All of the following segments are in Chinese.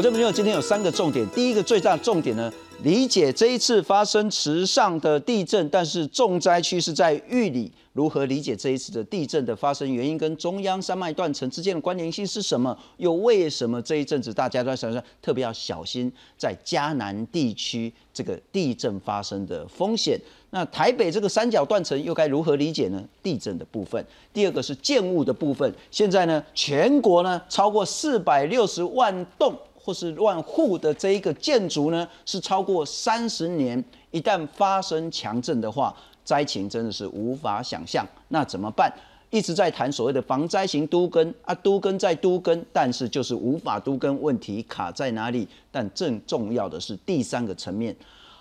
我这朋友今天有三个重点，第一个最大的重点呢，理解这一次发生池上的地震，但是重灾区是在玉里。如何理解这一次的地震的发生原因跟中央山脉断层之间的关联性是什么？又为什么这一阵子大家都在想说特别要小心在嘉南地区这个地震发生的风险？那台北这个三角断层又该如何理解呢？地震的部分，第二个是建物的部分。现在呢，全国呢超过四百六十万栋或是万户的这一个建筑呢，是超过三十年，一旦发生强震的话。灾情真的是无法想象，那怎么办？一直在谈所谓的防灾型都根啊，都根在都根，但是就是无法都根，问题卡在哪里？但更重要的是第三个层面。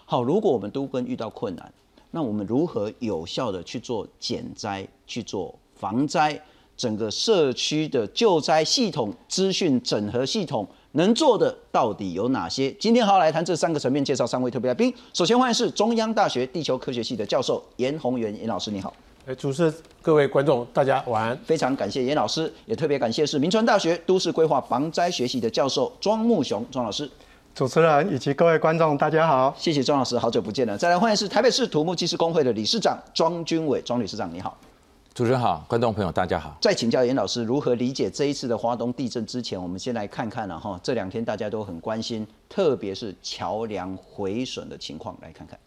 好，如果我们都根遇到困难，那我们如何有效的去做减灾、去做防灾？整个社区的救灾系统、资讯整合系统。能做的到底有哪些？今天好好来谈这三个层面，介绍三位特别来宾。首先欢迎是中央大学地球科学系的教授严宏源严老师，你好。哎，主持人、各位观众，大家晚安。非常感谢严老师，也特别感谢是明传大学都市规划防灾学系的教授庄木雄庄老师。主持人以及各位观众，大家好。谢谢庄老师，好久不见了。再来欢迎是台北市土木技师工会的理事长庄军伟庄理事长，你好。主持人好，观众朋友大家好。在请教严老师如何理解这一次的华东地震之前，我们先来看看了哈，这两天大家都很关心，特别是桥梁毁损的情况，来看看。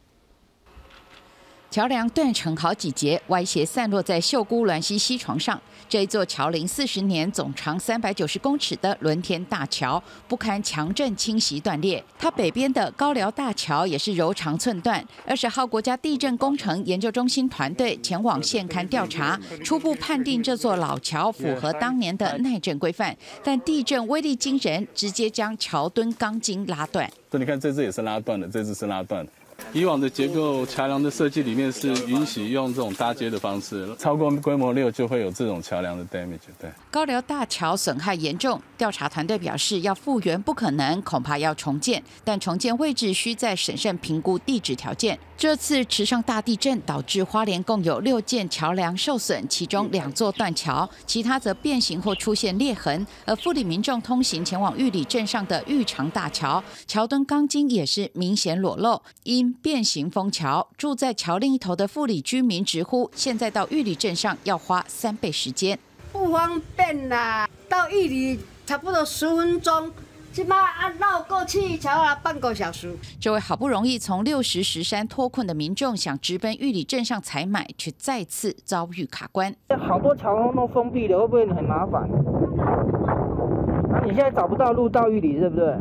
桥梁断成好几节，歪斜散落在秀姑峦溪溪床上。这一座桥龄四十年、总长三百九十公尺的轮天大桥，不堪强震侵袭断裂。它北边的高寮大桥也是柔肠寸断。二十号，国家地震工程研究中心团队前往现勘调查，初步判定这座老桥符合当年的耐震规范，但地震威力惊人，直接将桥墩钢筋拉断。这你看，这只也是拉断的，这只是拉断。以往的结构桥梁的设计里面是允许用这种搭接的方式，超过规模六就会有这种桥梁的 damage。对，高寮大桥损害严重，调查团队表示要复原不可能，恐怕要重建，但重建位置需再审慎评估地质条件。这次池上大地震导致花莲共有六件桥梁受损，其中两座断桥，其他则变形或出现裂痕。而富里民众通行前往玉里镇上的玉长大桥，桥墩钢筋也是明显裸露，因变形封桥。住在桥另一头的富里居民直呼，现在到玉里镇上要花三倍时间，不方便啦，到玉里差不多十分钟。起码啊绕过去桥啊半个小时。这位好不容易从六十石山脱困的民众，想直奔玉里镇上采买，却再次遭遇卡关。好多桥都封闭了，会不会很麻烦？那你现在找不到路到玉里，对不对？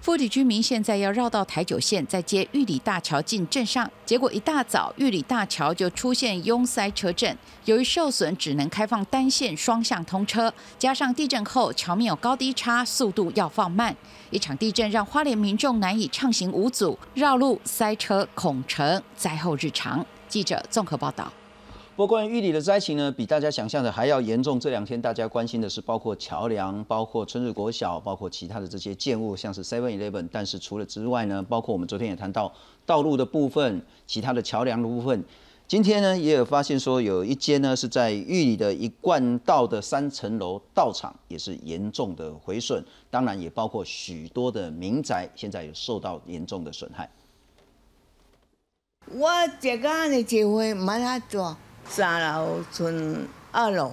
富里居民现在要绕到台九线，再接玉里大桥进镇上，结果一大早玉里大桥就出现拥塞车阵，由于受损，只能开放单线双向通车，加上地震后桥面有高低差，速度要放慢。一场地震让花莲民众难以畅行无阻，绕路塞车恐成灾后日常。记者综合报道。不过，关于玉里的灾情呢，比大家想象的还要严重。这两天大家关心的是，包括桥梁、包括春日国小、包括其他的这些建物，像是 Seven Eleven。但是除了之外呢，包括我们昨天也谈到道路的部分、其他的桥梁的部分。今天呢，也有发现说，有一间呢是在玉里的一贯道的三层楼道场，也是严重的毁损。当然，也包括许多的民宅，现在有受到严重的损害。我这个的机会没他做。三楼、村二楼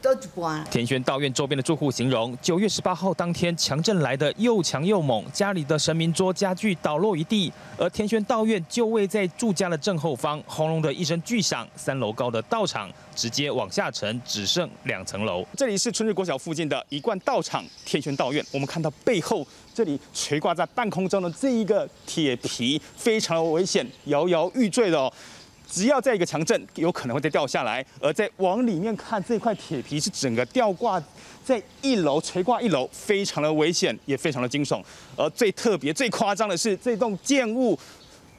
都一半。田轩道院周边的住户形容，九月十八号当天强震来的又强又猛，家里的神明桌家具倒落一地。而田轩道院就位在住家的正后方，轰隆的一声巨响，三楼高的道场直接往下沉，只剩两层楼。这里是春日国小附近的一贯道场天轩道院，我们看到背后这里垂挂在半空中的这一个铁皮，非常的危险，摇摇欲坠的哦。只要在一个强震，有可能会再掉下来。而在往里面看，这块铁皮是整个吊挂在一楼，垂挂一楼，非常的危险，也非常的惊悚。而最特别、最夸张的是，这栋建物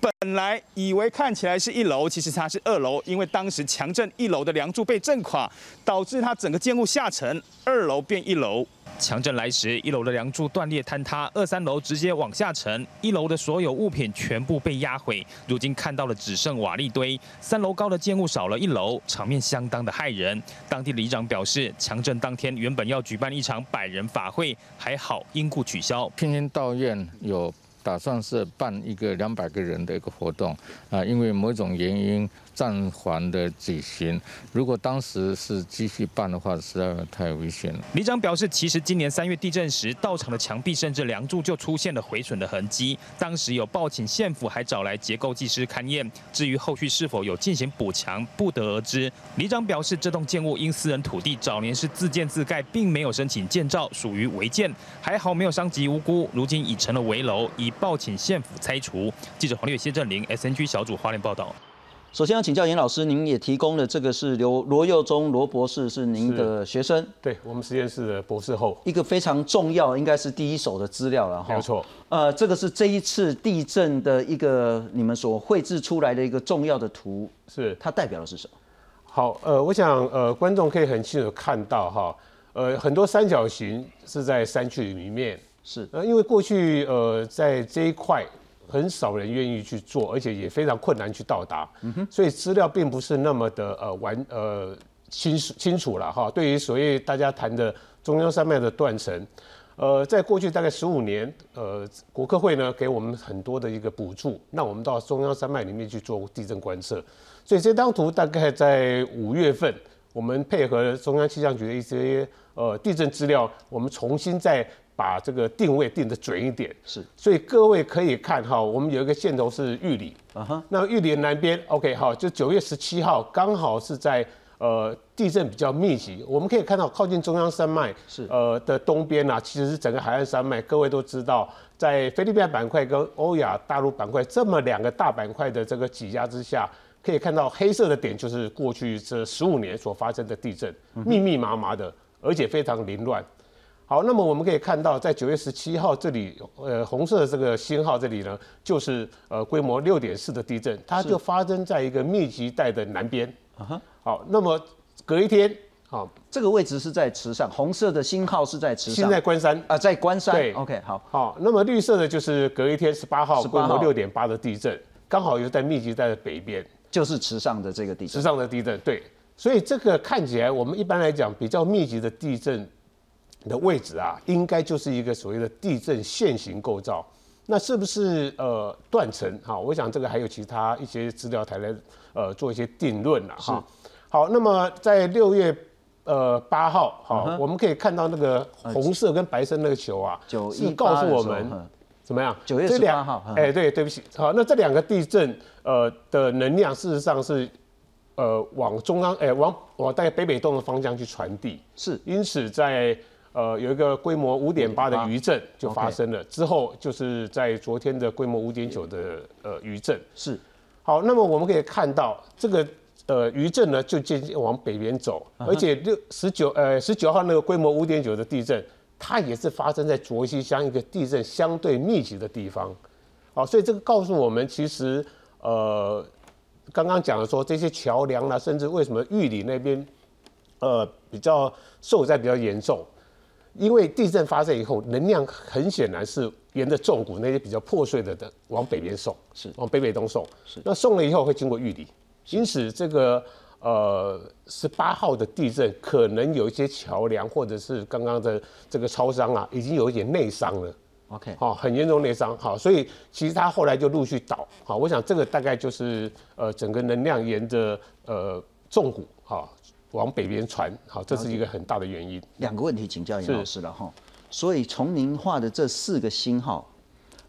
本来以为看起来是一楼，其实它是二楼，因为当时强震一楼的梁柱被震垮，导致它整个建物下沉，二楼变一楼。强震来时，一楼的梁柱断裂坍塌，二三楼直接往下沉，一楼的所有物品全部被压毁。如今看到了只剩瓦砾堆，三楼高的建物少了一楼，场面相当的骇人。当地里长表示，强震当天原本要举办一场百人法会，还好因故取消。天天道院有打算是办一个两百个人的一个活动啊，因为某种原因。暂缓的举行，如果当时是继续办的话，实在太危险了。里长表示，其实今年三月地震时，到场的墙壁甚至梁柱就出现了毁损的痕迹，当时有报请县府，还找来结构技师勘验。至于后续是否有进行补强，不得而知。里长表示，这栋建物因私人土地早年是自建自盖，并没有申请建造，属于违建，还好没有伤及无辜。如今已成了危楼，已报请县府拆除。记者黄烈谢振林 SNG 小组花莲报道。首先要请教严老师，您也提供了这个是刘罗佑忠罗博士是您的学生，对我们实验室的博士后，一个非常重要，应该是第一手的资料了哈。没错，呃，这个是这一次地震的一个你们所绘制出来的一个重要的图，是。它代表的是什么？好，呃，我想呃观众可以很清楚看到哈，呃，很多三角形是在山区里面，是。呃，因为过去呃在这一块。很少人愿意去做，而且也非常困难去到达，所以资料并不是那么的呃完呃清清楚了哈。对于所谓大家谈的中央山脉的断层，呃，在过去大概十五年，呃，国科会呢给我们很多的一个补助，让我们到中央山脉里面去做地震观测。所以这张图大概在五月份，我们配合中央气象局的一些呃地震资料，我们重新再。把这个定位定的准一点，是，所以各位可以看哈，我们有一个箭头是玉里，啊哈，那玉里南边，OK 好，就九月十七号刚好是在呃地震比较密集，我们可以看到靠近中央山脉是。呃的东边呐，其实是整个海岸山脉，各位都知道，在菲律宾板块跟欧亚大陆板块这么两个大板块的这个挤压之下，可以看到黑色的点就是过去这十五年所发生的地震，密密麻麻的，而且非常凌乱。好，那么我们可以看到，在九月十七号这里，呃，红色的这个星号这里呢，就是呃规模六点四的地震，它就发生在一个密集带的南边。啊哈。好，那么隔一天，好，这个位置是在池上，红色的星号是在池上，现在关山啊，在关山。对，OK，好。好，那么绿色的就是隔一天十八号规模六点八的地震，刚好又在密集带的北边，就是池上的这个地震。池上的地震，对。所以这个看起来，我们一般来讲比较密集的地震。的位置啊，应该就是一个所谓的地震线形构造。那是不是呃断层？哈，我想这个还有其他一些资料台来呃做一些定论了哈。好，那么在六月呃八号，好，我们可以看到那个红色跟白色那个球啊，是告诉我们怎么样？九月十八号。哎，对，对不起。好，那这两个地震呃的能量，事实上是呃往中央哎往往大概北北东的方向去传递。是，因此在呃，有一个规模五点八的余震就发生了，之后就是在昨天的规模五点九的呃余震是。好，那么我们可以看到这个呃余震呢就渐渐往北边走，而且六十九呃十九号那个规模五点九的地震，它也是发生在卓溪乡一个地震相对密集的地方。好，所以这个告诉我们，其实呃刚刚讲的说这些桥梁啦，甚至为什么玉里那边呃比较受灾比较严重。因为地震发生以后，能量很显然是沿着重谷那些比较破碎的的往北边送，是往北北东送。是那送了以后会经过玉里，因此这个呃十八号的地震可能有一些桥梁或者是刚刚的这个超商啊，已经有一点内伤了。OK，好，很严重内伤。好，所以其实它后来就陆续倒。好，我想这个大概就是呃整个能量沿着呃重谷好。往北边传，好，这是一个很大的原因。两个问题请教严老师了哈。所以从您画的这四个星号，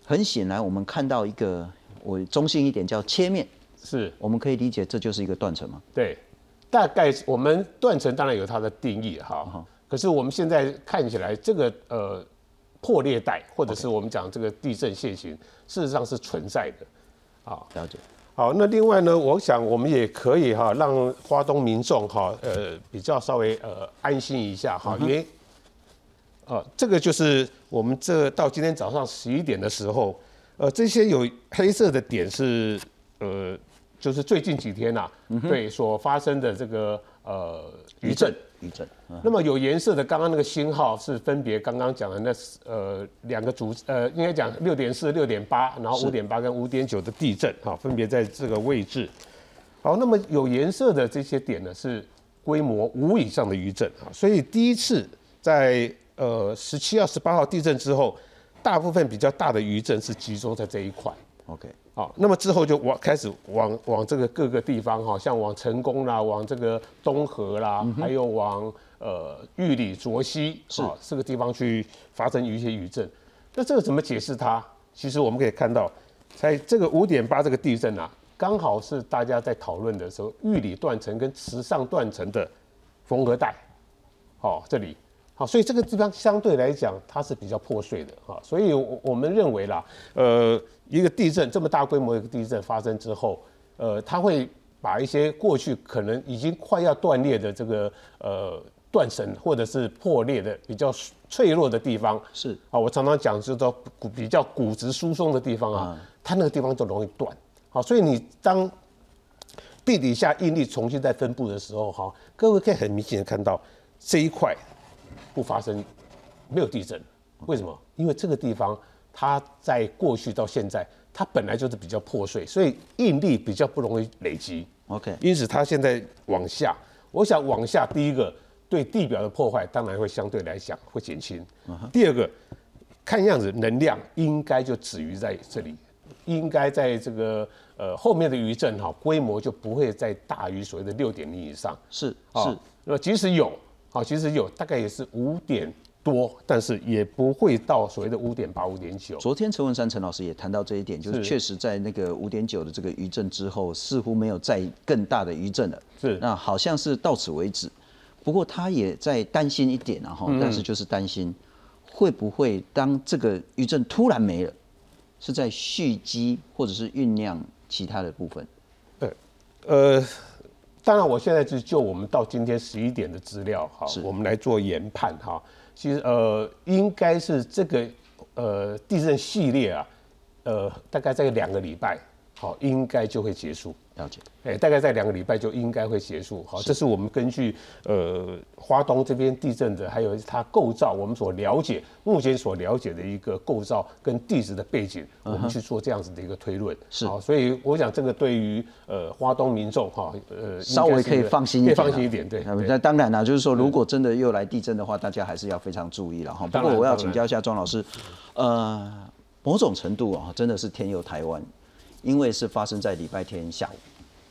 很显然我们看到一个，我中性一点叫切面，是我们可以理解这就是一个断层吗？对，大概我们断层当然有它的定义哈。可是我们现在看起来，这个呃破裂带或者是我们讲这个地震线型，事实上是存在的。好，了解。好，那另外呢，我想我们也可以哈，让花东民众哈，呃，比较稍微呃安心一下哈，因为，呃，这个就是我们这到今天早上十一点的时候，呃，这些有黑色的点是呃，就是最近几天呐，对所发生的这个呃余震，余震。那么有颜色的，刚刚那个星号是分别刚刚讲的那呃两个主呃应该讲六点四、六点八，然后五点八跟五点九的地震哈，分别在这个位置。好，那么有颜色的这些点呢是规模五以上的余震啊，所以第一次在呃十七号、十八号地震之后，大部分比较大的余震是集中在这一块。OK。好，那么之后就往开始往往这个各个地方哈，像往成功啦，往这个东河啦，还有往呃玉里卓溪是这个地方去发生一些余震。那这个怎么解释它？其实我们可以看到，在这个五点八这个地震啊，刚好是大家在讨论的时候，玉里断层跟池上断层的缝合带。好，这里好，所以这个地方相对来讲它是比较破碎的哈，所以我我们认为啦，呃。一个地震这么大规模一个地震发生之后，呃，它会把一些过去可能已经快要断裂的这个呃断层或者是破裂的比较脆弱的地方，是啊，我常常讲就是说骨比较骨质疏松的地方啊，它那个地方就容易断。好，所以你当地底下应力重新再分布的时候，哈，各位可以很明显的看到这一块不发生没有地震，为什么？因为这个地方。它在过去到现在，它本来就是比较破碎，所以应力比较不容易累积。OK，因此它现在往下，我想往下，第一个对地表的破坏当然会相对来讲会减轻。第二个，看样子能量应该就止于在这里，应该在这个呃后面的余震哈规模就不会再大于所谓的六点零以上。是是，那么即使有，好，其实有大概也是五点。多，但是也不会到所谓的五点八、五点九。昨天陈文山陈老师也谈到这一点，就是确实在那个五点九的这个余震之后，似乎没有再更大的余震了。是，那好像是到此为止。不过他也在担心一点，然后，但是就是担心会不会当这个余震突然没了，是在蓄积或者是酝酿其他的部分。对，呃，当然我现在就就我们到今天十一点的资料，哈，我们来做研判，哈。其实呃，应该是这个呃地震系列啊，呃，大概在两个礼拜，好，应该就会结束。了解。哎，大概在两个礼拜就应该会结束。好，这是我们根据呃华东这边地震的，还有它构造，我们所了解目前所了解的一个构造跟地质的背景，我们去做这样子的一个推论。是。好，所以我想这个对于呃华东民众哈，呃稍微可以放心一点，放心一点。对。那当然啦，就是说如果真的又来地震的话，大家还是要非常注意了哈。不过我要请教一下庄老师，呃，某种程度啊，真的是天佑台湾，因为是发生在礼拜天下午。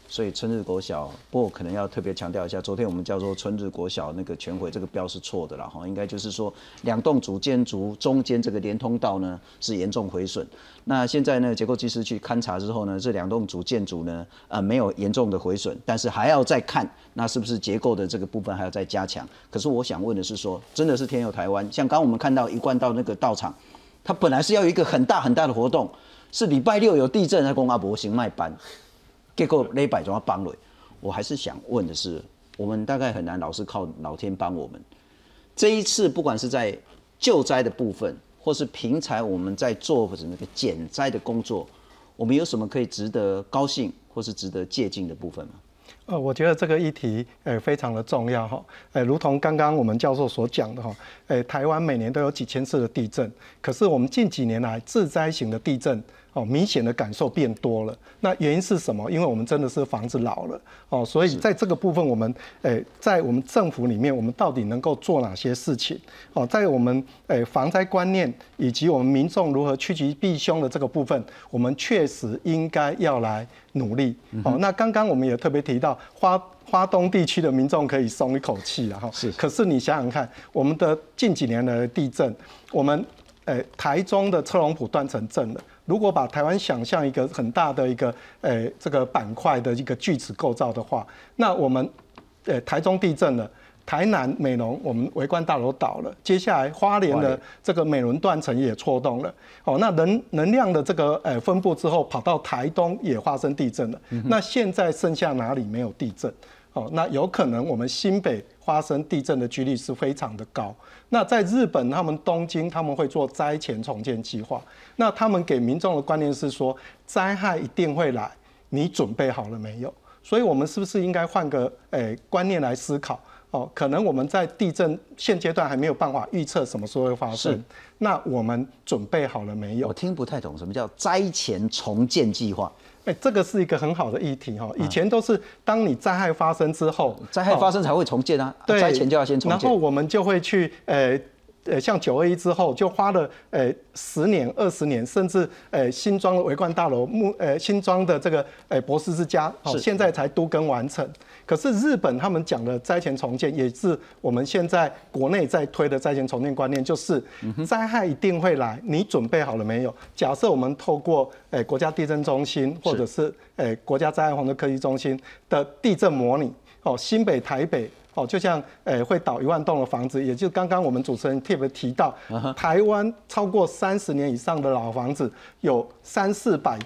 所以春日国小，不过可能要特别强调一下，昨天我们叫做春日国小那个全毁这个标是错的了哈，应该就是说两栋主建筑中间这个连通道呢是严重毁损。那现在呢结构技师去勘察之后呢，这两栋主建筑呢呃没有严重的毁损，但是还要再看那是不是结构的这个部分还要再加强。可是我想问的是说，真的是天佑台湾，像刚我们看到一贯道那个道场，它本来是要有一个很大很大的活动，是礼拜六有地震在公阿伯行卖班。结果那百种要帮了，我还是想问的是，我们大概很难老是靠老天帮我们。这一次不管是在救灾的部分，或是平常我们在做或者那个减灾的工作，我们有什么可以值得高兴或是值得借鉴的部分吗？呃，我觉得这个议题呃非常的重要哈，呃，如同刚刚我们教授所讲的哈，呃，台湾每年都有几千次的地震，可是我们近几年来自灾型的地震。哦，明显的感受变多了。那原因是什么？因为我们真的是房子老了哦，所以在这个部分，我们诶，在我们政府里面，我们到底能够做哪些事情？哦，在我们诶防灾观念以及我们民众如何趋吉避凶的这个部分，我们确实应该要来努力。哦，那刚刚我们也特别提到，花花东地区的民众可以松一口气了哈。是。可是你想想看，我们的近几年的地震，我们诶台中的车龙埔断层震了。如果把台湾想象一个很大的一个呃这个板块的一个锯齿构造的话，那我们呃台中地震了，台南美浓我们围观大楼倒了，接下来花莲的这个美仑断层也错动了，哦，那能能量的这个呃分布之后跑到台东也发生地震了，那现在剩下哪里没有地震？哦，那有可能我们新北发生地震的几率是非常的高。那在日本，他们东京他们会做灾前重建计划。那他们给民众的观念是说，灾害一定会来，你准备好了没有？所以，我们是不是应该换个诶观念来思考？哦，可能我们在地震现阶段还没有办法预测什么时候会发生。那我们准备好了没有？我听不太懂什么叫灾前重建计划。哎，这个是一个很好的议题哈。以前都是当你灾害发生之后，灾害发生才会重建啊。对，灾前就要先重建。然后我们就会去呃。呃，像九二一之后，就花了呃十年、二十年，甚至呃新装的围观大楼、木呃新装的这个呃博士之家，哦，现在才都更完成。可是日本他们讲的灾前重建，也是我们现在国内在推的灾前重建观念，就是灾害一定会来，你准备好了没有？假设我们透过呃国家地震中心或者是呃国家灾害防治科技中心的地震模拟，哦，新北、台北。哦，就像诶会倒一万栋的房子，也就刚刚我们主持人特别提到，台湾超过三十年以上的老房子有三四百，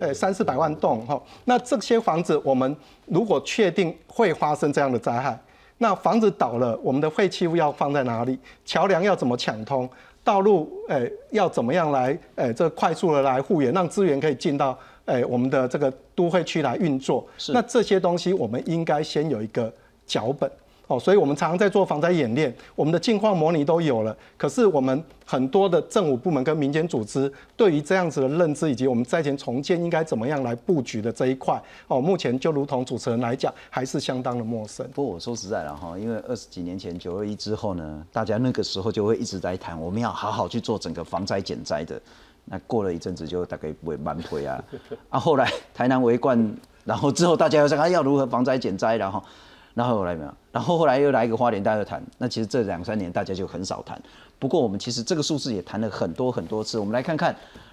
诶三四百万栋哈。那这些房子，我们如果确定会发生这样的灾害，那房子倒了，我们的废弃物要放在哪里？桥梁要怎么抢通？道路诶要怎么样来诶这快速的来复原，让资源可以进到诶我们的这个都会区来运作？那这些东西，我们应该先有一个。脚本哦，所以我们常常在做防灾演练，我们的境况模拟都有了。可是我们很多的政府部门跟民间组织对于这样子的认知，以及我们灾前重建应该怎么样来布局的这一块哦，目前就如同主持人来讲，还是相当的陌生。不过我说实在的哈，因为二十几年前九二一之后呢，大家那个时候就会一直在谈，我们要好好去做整个防灾减灾的。那过了一阵子就大概会慢推啊啊，后来台南围冠，然后之后大家又说要如何防灾减灾，然后。然后后来没有？然后后来又来一个花莲，大家谈。那其实这两三年大家就很少谈。不过我们其实这个数字也谈了很多很多次。我们来看看，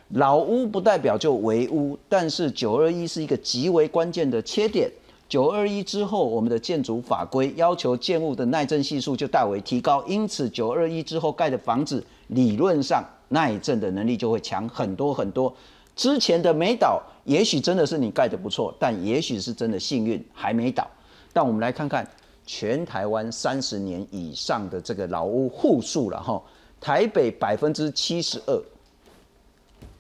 老屋不代表就危屋，但是九二一是一个极为关键的切点。九二一之后，我们的建筑法规要求建物的耐震系数就大为提高，因此九二一之后盖的房子理论上耐震的能力就会强很多很多。之前的没倒，也许真的是你盖的不错，但也许是真的幸运还没倒。但我们来看看全台湾三十年以上的这个老屋户数了哈，台北百分之七十二，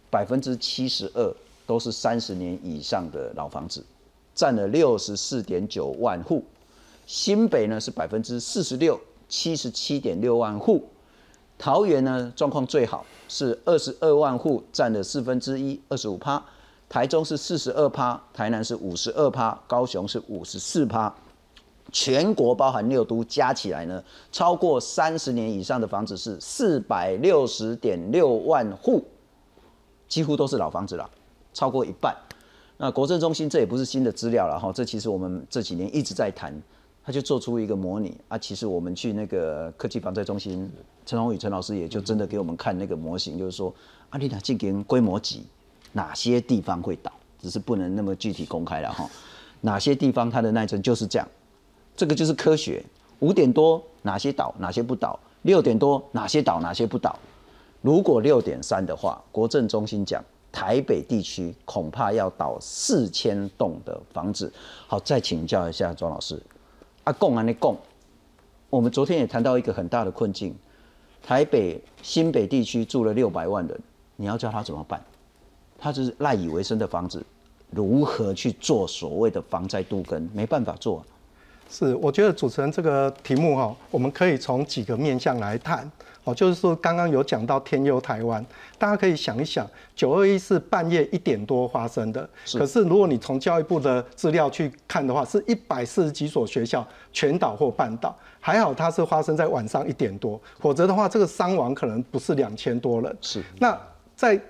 百分之七十二都是三十年以上的老房子，占了六十四点九万户。新北呢是百分之四十六，七十七点六万户。桃园呢状况最好，是二十二万户，占了四分之一，二十五趴。台中是四十二趴，台南是五十二趴，高雄是五十四趴。全国包含六都加起来呢，超过三十年以上的房子是四百六十点六万户，几乎都是老房子了，超过一半。那国政中心这也不是新的资料了哈，这其实我们这几年一直在谈，他就做出一个模拟啊。其实我们去那个科技防灾中心，陈宏宇陈老师也就真的给我们看那个模型，就是说阿丽塔进行规模级，哪些地方会倒，只是不能那么具体公开了哈。哪些地方它的耐震就是这样。这个就是科学。五点多哪些倒哪些不倒？六点多哪些倒哪些不倒？如果六点三的话，国政中心讲台北地区恐怕要倒四千栋的房子。好，再请教一下庄老师。阿贡啊，那贡，我们昨天也谈到一个很大的困境，台北新北地区住了六百万人，你要叫他怎么办？他就是赖以为生的房子，如何去做所谓的防灾杜根？没办法做。是，我觉得主持人这个题目哈，我们可以从几个面向来谈。哦，就是说刚刚有讲到天佑台湾，大家可以想一想，九二一是半夜一点多发生的，可是如果你从教育部的资料去看的话，是一百四十几所学校全岛或半岛，还好它是发生在晚上一点多，否则的话这个伤亡可能不是两千多人。是，那在。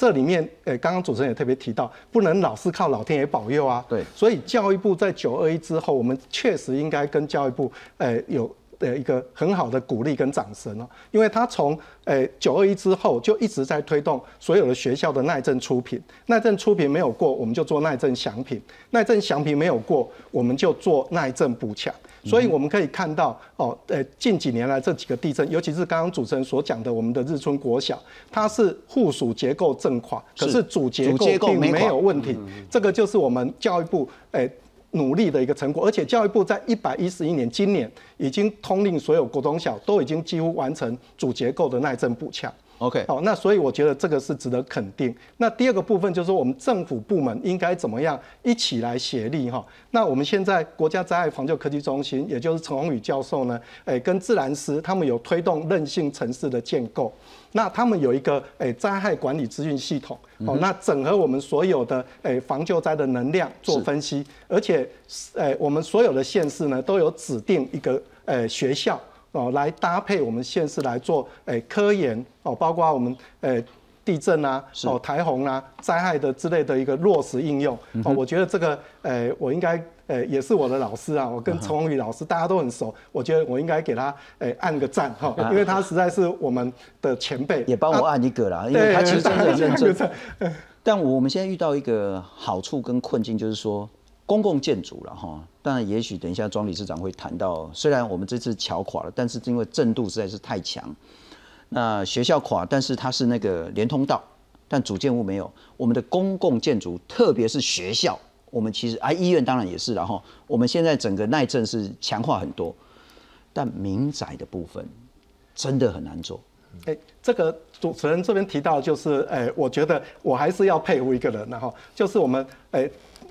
这里面，呃，刚刚主持人也特别提到，不能老是靠老天爷保佑啊。对。所以教育部在九二一之后，我们确实应该跟教育部，呃，有呃一个很好的鼓励跟掌声哦，因为他从诶九二一之后就一直在推动所有的学校的耐震出品，耐震出品没有过，我们就做耐震详品，耐震详品没有过，我们就做耐震补强。所以我们可以看到，哦，呃，近几年来这几个地震，尤其是刚刚主持人所讲的我们的日春国小，它是附属结构震垮，可是主结构并没有问题。这个就是我们教育部诶努力的一个成果，而且教育部在一百一十一年，今年已经通令所有国中小都已经几乎完成主结构的耐震补强。OK，好，那所以我觉得这个是值得肯定。那第二个部分就是，我们政府部门应该怎么样一起来协力哈？那我们现在国家灾害防救科技中心，也就是陈宏宇教授呢，诶，跟自然师他们有推动韧性城市的建构。那他们有一个诶灾害管理资讯系统，哦，那整合我们所有的诶防救灾的能量做分析，而且诶我们所有的县市呢都有指定一个诶学校。哦，来搭配我们县市来做诶科研哦，包括我们诶地震啊、哦台洪啊、灾害的之类的一个落实应用。哦，我觉得这个诶我应该诶也是我的老师啊，我跟陈宏宇老师大家都很熟，我觉得我应该给他诶按个赞哈，因为他实在是我们的前辈，也帮我按一个啦，因为他其实真的很认真。但我们现在遇到一个好处跟困境，就是说。公共建筑了哈，当然也许等一下庄理事长会谈到，虽然我们这次桥垮了，但是因为震度实在是太强，那学校垮，但是它是那个连通道，但主建物没有。我们的公共建筑，特别是学校，我们其实啊医院当然也是了哈。我们现在整个耐震是强化很多，但民宅的部分真的很难做。哎，这个主持人这边提到就是，哎，我觉得我还是要佩服一个人，然后就是我们哎。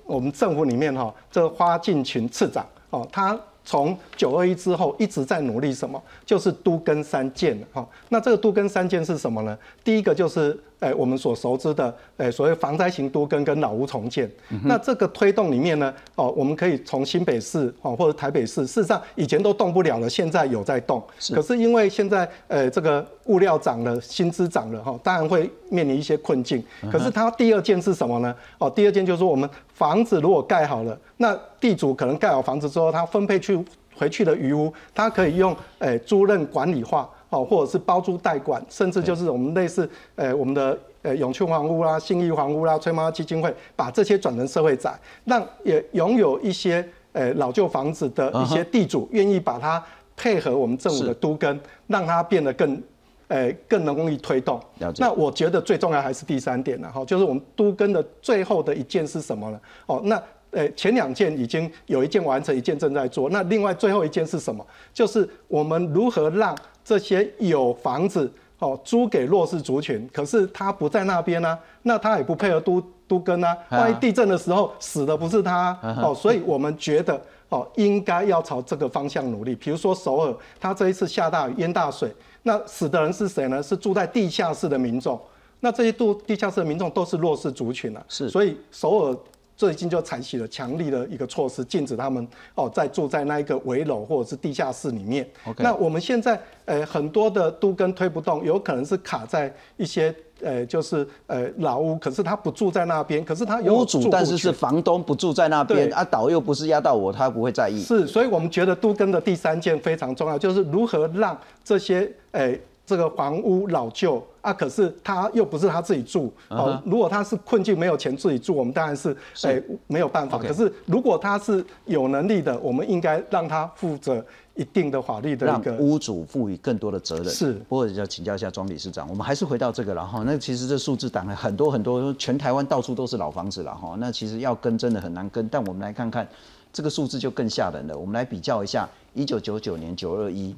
我们政府里面哈，这花敬群次长哦，他从九二一之后一直在努力什么？就是都根三建哈。那这个都根三建是什么呢？第一个就是。哎，我们所熟知的，哎，所谓防灾型都更跟老屋重建，那这个推动里面呢，哦，我们可以从新北市哦或者台北市，事实上以前都动不了了，现在有在动。可是因为现在，呃，这个物料涨了，薪资涨了，哈，当然会面临一些困境。可是它第二件是什么呢？哦，第二件就是说，我们房子如果盖好了，那地主可能盖好房子之后，他分配去回去的余屋，他可以用，哎，租赁管理化。哦，或者是包租代管，甚至就是我们类似，呃，我们的呃永庆房屋啦、信义房屋啦、崔妈基金会，把这些转成社会宅，让也拥有一些呃老旧房子的一些地主愿意把它配合我们政府的都跟，让它变得更，呃，更容易推动。那我觉得最重要还是第三点了哈，就是我们都跟的最后的一件是什么呢？哦，那。呃，前两件已经有一件完成，一件正在做。那另外最后一件是什么？就是我们如何让这些有房子哦租给弱势族群，可是他不在那边呢？那他也不配合都都跟啊？万一地震的时候死的不是他哦，所以我们觉得哦，应该要朝这个方向努力。比如说首尔，他这一次下大雨淹大水，那死的人是谁呢？是住在地下室的民众。那这些住地下室的民众都是弱势族群啊，是，所以首尔。最近就采取了强力的一个措施，禁止他们哦在住在那一个围楼或者是地下室里面。那我们现在呃很多的都跟推不动，有可能是卡在一些呃就是呃老屋，可是他不住在那边，可是他有屋主，但是是房东不住在那边啊，岛又不是压到我，他不会在意。是，所以我们觉得都跟的第三件非常重要，就是如何让这些诶。这个房屋老旧啊，可是他又不是他自己住哦。如果他是困境没有钱自己住，我们当然是哎没有办法。可是如果他是有能力的，我们应该让他负责一定的法律的一个。屋主赋予更多的责任。是。不过要请教一下庄理事长，我们还是回到这个了哈。那其实这数字档了很多很多，全台湾到处都是老房子了哈。那其实要跟真的很难跟，但我们来看看这个数字就更吓人了。我们来比较一下，一九九九年九二一，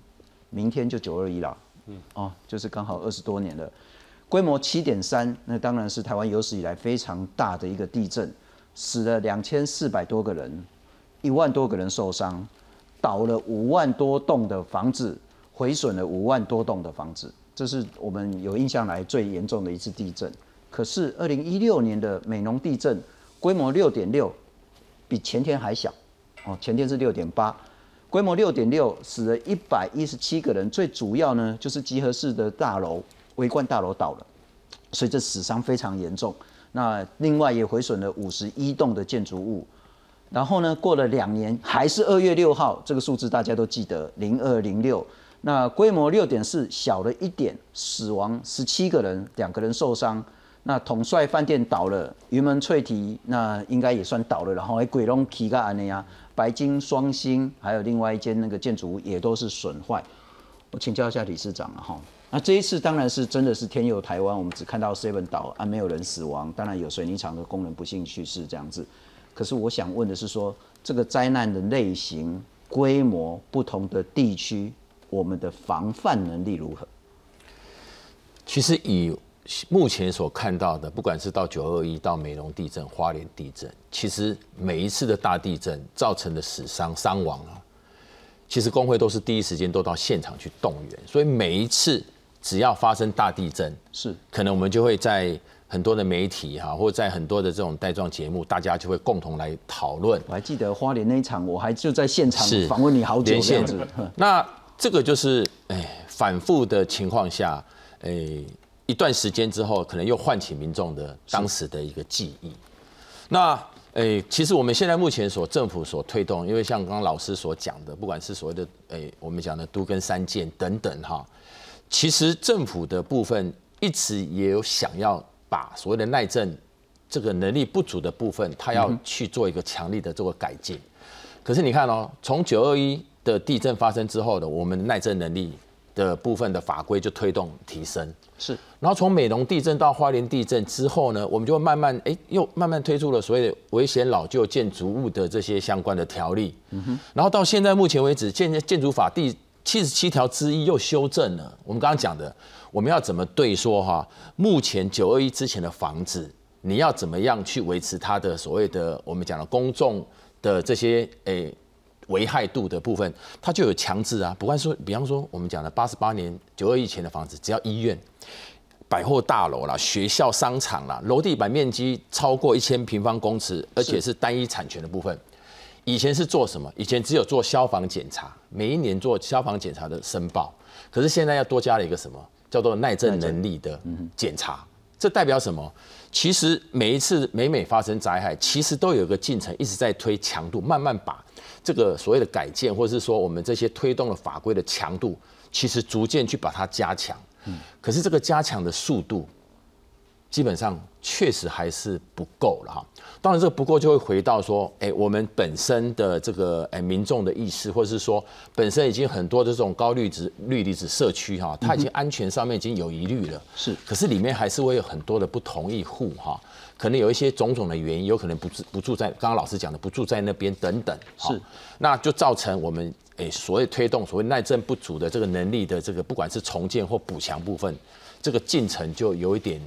明天就九二一了。哦，就是刚好二十多年了，规模七点三，那当然是台湾有史以来非常大的一个地震，死了两千四百多个人，一万多个人受伤，倒了五万多栋的房子，毁损了五万多栋的房子，这是我们有印象来最严重的一次地震。可是二零一六年的美浓地震，规模六点六，比前天还小，哦，前天是六点八。规模六点六，死了一百一十七个人。最主要呢，就是集合式的大楼、围观大楼倒了，所以这死伤非常严重。那另外也毁损了五十一栋的建筑物。然后呢，过了两年，还是二月六号，这个数字大家都记得，零二零六。那规模六点四，小了一点，死亡十七个人，两个人受伤。那统帅饭店倒了，云门翠堤那应该也算倒了，然后还鬼龙皮个安尼啊。白金双星，还有另外一间那个建筑物也都是损坏。我请教一下理事长了哈。那这一次当然是真的是天佑台湾，我们只看到 Seven 岛啊，没有人死亡，当然有水泥厂的工人不幸去世这样子。可是我想问的是说，这个灾难的类型、规模不同的地区，我们的防范能力如何？其实以目前所看到的，不管是到九二一到美浓地震、花莲地震，其实每一次的大地震造成的死伤伤亡啊，其实工会都是第一时间都到现场去动员，所以每一次只要发生大地震，是可能我们就会在很多的媒体哈，或者在很多的这种带状节目，大家就会共同来讨论。我还记得花莲那一场，我还就在现场访问你好久连线这样子。那这个就是哎反复的情况下，哎一段时间之后，可能又唤起民众的当时的一个记忆。那诶，其实我们现在目前所政府所推动，因为像刚刚老师所讲的，不管是所谓的诶我们讲的都跟三建等等哈，其实政府的部分一直也有想要把所谓的耐震这个能力不足的部分，它要去做一个强力的这个改进。可是你看哦，从九二一的地震发生之后的，我们的耐震能力的部分的法规就推动提升。是，然后从美浓地震到花莲地震之后呢，我们就会慢慢哎，又慢慢推出了所谓的危险老旧建筑物的这些相关的条例。嗯哼。然后到现在目前为止，建建筑法第七十七条之一又修正了。我们刚刚讲的，我们要怎么对说哈？目前九二一之前的房子，你要怎么样去维持它的所谓的我们讲的公众的这些诶危害度的部分，它就有强制啊。不管说，比方说我们讲的八十八年九二以前的房子，只要医院、百货大楼啦、学校、商场啦，楼地板面积超过一千平方公尺，而且是单一产权的部分。以前是做什么？以前只有做消防检查，每一年做消防检查的申报。可是现在要多加了一个什么？叫做耐震能力的检查。这代表什么？其实每一次每每发生灾害，其实都有一个进程一直在推强度，慢慢把这个所谓的改建，或者是说我们这些推动的法规的强度，其实逐渐去把它加强。可是这个加强的速度，基本上确实还是不够了哈。当然，这个不够就会回到说，哎，我们本身的这个哎民众的意识，或者是说本身已经很多的这种高绿值绿离子社区哈，它已经安全上面已经有疑虑了。是，可是里面还是会有很多的不同意户哈，可能有一些种种的原因，有可能不住不住在刚刚老师讲的不住在那边等等。是，那就造成我们诶所谓推动所谓耐震不足的这个能力的这个不管是重建或补强部分，这个进程就有一点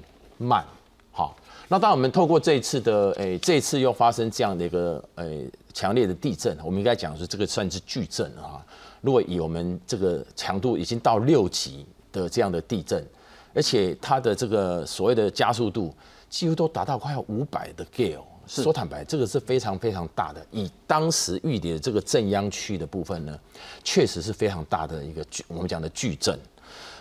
慢。好，那当我们透过这一次的诶这一次又发生这样的一个诶强烈的地震，我们应该讲说这个算是巨震啊。如果以我们这个强度已经到六级的这样的地震，而且它的这个所谓的加速度几乎都达到快要五百的 gale。说坦白，这个是非常非常大的。以当时预理的这个震央区的部分呢，确实是非常大的一个巨我们讲的巨震。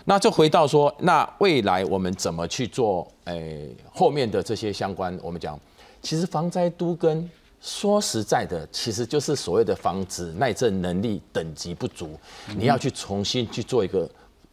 那就回到说，那未来我们怎么去做？诶，后面的这些相关，我们讲，其实防灾都跟说实在的，其实就是所谓的防止耐震能力等级不足，你要去重新去做一个